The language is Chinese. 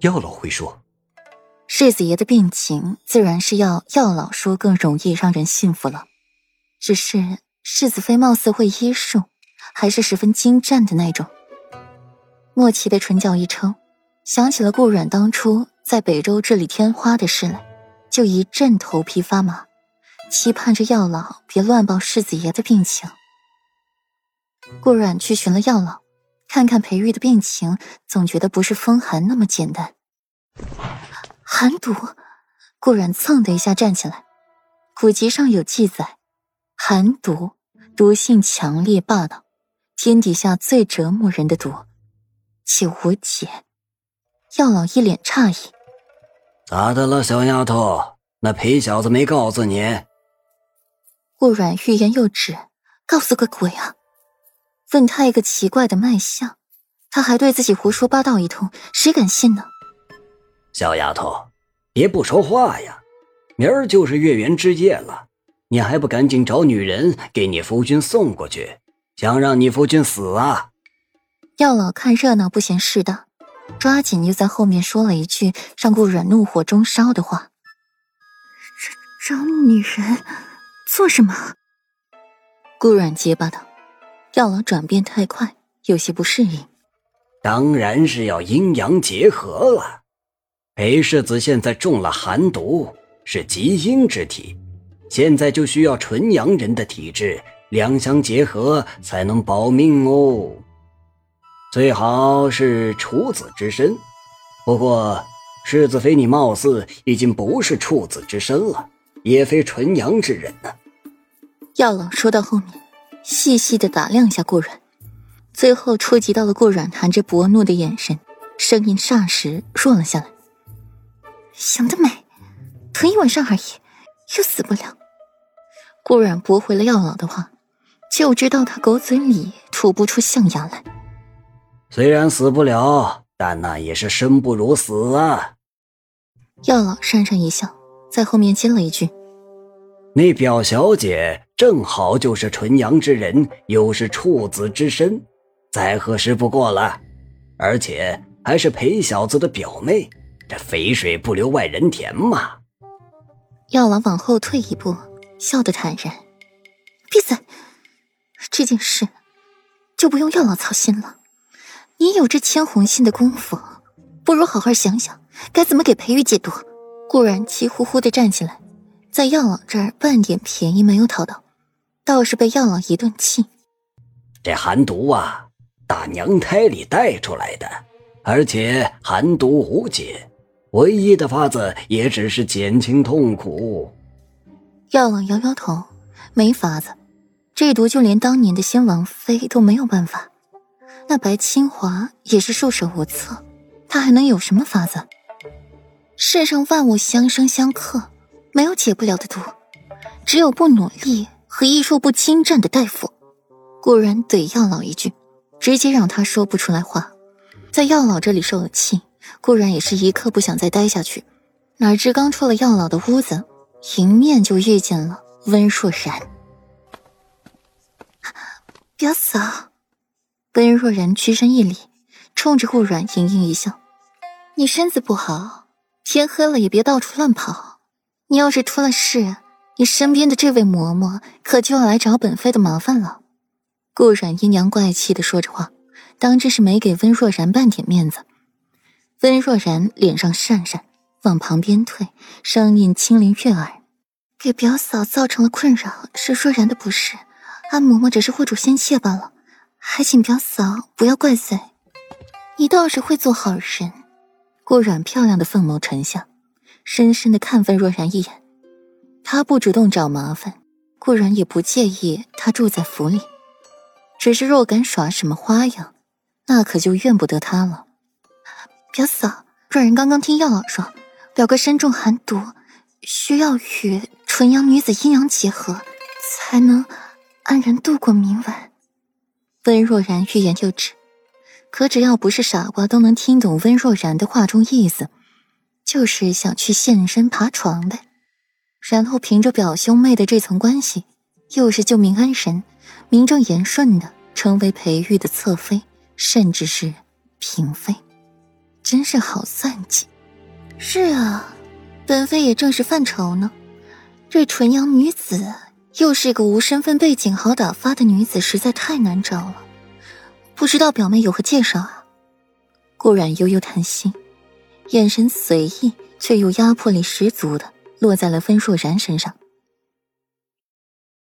药老会说：“世子爷的病情，自然是要药老说更容易让人信服了。只是世子妃貌似会医术，还是十分精湛的那种。”莫奇的唇角一抽，想起了顾阮当初在北周治理天花的事来，就一阵头皮发麻，期盼着药老别乱报世子爷的病情。顾阮去寻了药老。看看裴玉的病情，总觉得不是风寒那么简单。寒毒，顾然蹭的一下站起来。古籍上有记载，寒毒毒性强烈霸道，天底下最折磨人的毒，且无解。药老一脸诧异：“咋的了，小丫头？那裴小子没告诉你？”顾阮欲言又止，告诉个鬼啊！问他一个奇怪的脉象，他还对自己胡说八道一通，谁敢信呢？小丫头，别不说话呀！明儿就是月圆之夜了，你还不赶紧找女人给你夫君送过去，想让你夫君死啊？药老看热闹不嫌事大，抓紧又在后面说了一句让顾阮怒火中烧的话：“找找女人做什么？”顾阮结巴道。药老转变太快，有些不适应。当然是要阴阳结合了。裴世子现在中了寒毒，是极阴之体，现在就需要纯阳人的体质，两相结合才能保命哦。最好是处子之身，不过世子妃你貌似已经不是处子之身了，也非纯阳之人呢。药老说到后面。细细的打量一下顾阮，最后触及到了顾阮含着薄怒的眼神，声音霎时弱了下来。想得美，疼一晚上而已，又死不了。顾阮驳回了药老的话，就知道他狗嘴里吐不出象牙来。虽然死不了，但那也是生不如死啊。药老讪讪一笑，在后面接了一句。那表小姐正好就是纯阳之人，又是处子之身，再合适不过了。而且还是裴小子的表妹，这肥水不流外人田嘛。药老往后退一步，笑得坦然：“闭嘴！这件事就不用药老操心了。你有这牵红线的功夫，不如好好想想该怎么给裴玉解毒。”顾然气呼呼的站起来。在药老这儿半点便宜没有讨到，倒是被药老一顿气。这寒毒啊，打娘胎里带出来的，而且寒毒无解，唯一的法子也只是减轻痛苦。药老摇摇头，没法子，这毒就连当年的先王妃都没有办法，那白清华也是束手无策，他还能有什么法子？世上万物相生相克。没有解不了的毒，只有不努力和医术不精湛的大夫。顾然怼药老一句，直接让他说不出来话。在药老这里受了气，顾然也是一刻不想再待下去。哪知刚出了药老的屋子，迎面就遇见了温若然。表嫂，温若然屈身一礼，冲着顾然盈盈一笑：“你身子不好，天黑了也别到处乱跑。”你要是出了事，你身边的这位嬷嬷可就要来找本妃的麻烦了。顾阮阴阳怪气的说着话，当真是没给温若然半点面子。温若然脸上讪讪，往旁边退，声音轻灵悦耳：“给表嫂造成了困扰，是若然的不是，安嬷嬷只是护主心切罢了，还请表嫂不要怪罪。你倒是会做好人。”顾阮漂亮的凤眸沉下。深深的看温若然一眼，他不主动找麻烦，固然也不介意他住在府里，只是若敢耍什么花样，那可就怨不得他了。表嫂，若然刚刚听药老说，表哥身中寒毒，需要与纯阳女子阴阳结合，才能安然度过明晚。温若然欲言又止，可只要不是傻瓜，都能听懂温若然的话中意思。就是想去现身爬床呗，然后凭着表兄妹的这层关系，又是救命恩人，名正言顺的成为裴玉的侧妃，甚至是嫔妃。真是好算计。是啊，本妃也正是犯愁呢。这纯阳女子又是个无身份背景、好打发的女子，实在太难找了。不知道表妹有何介绍啊？顾阮悠悠叹息，眼神随意却又压迫力十足的落在了温若然身上。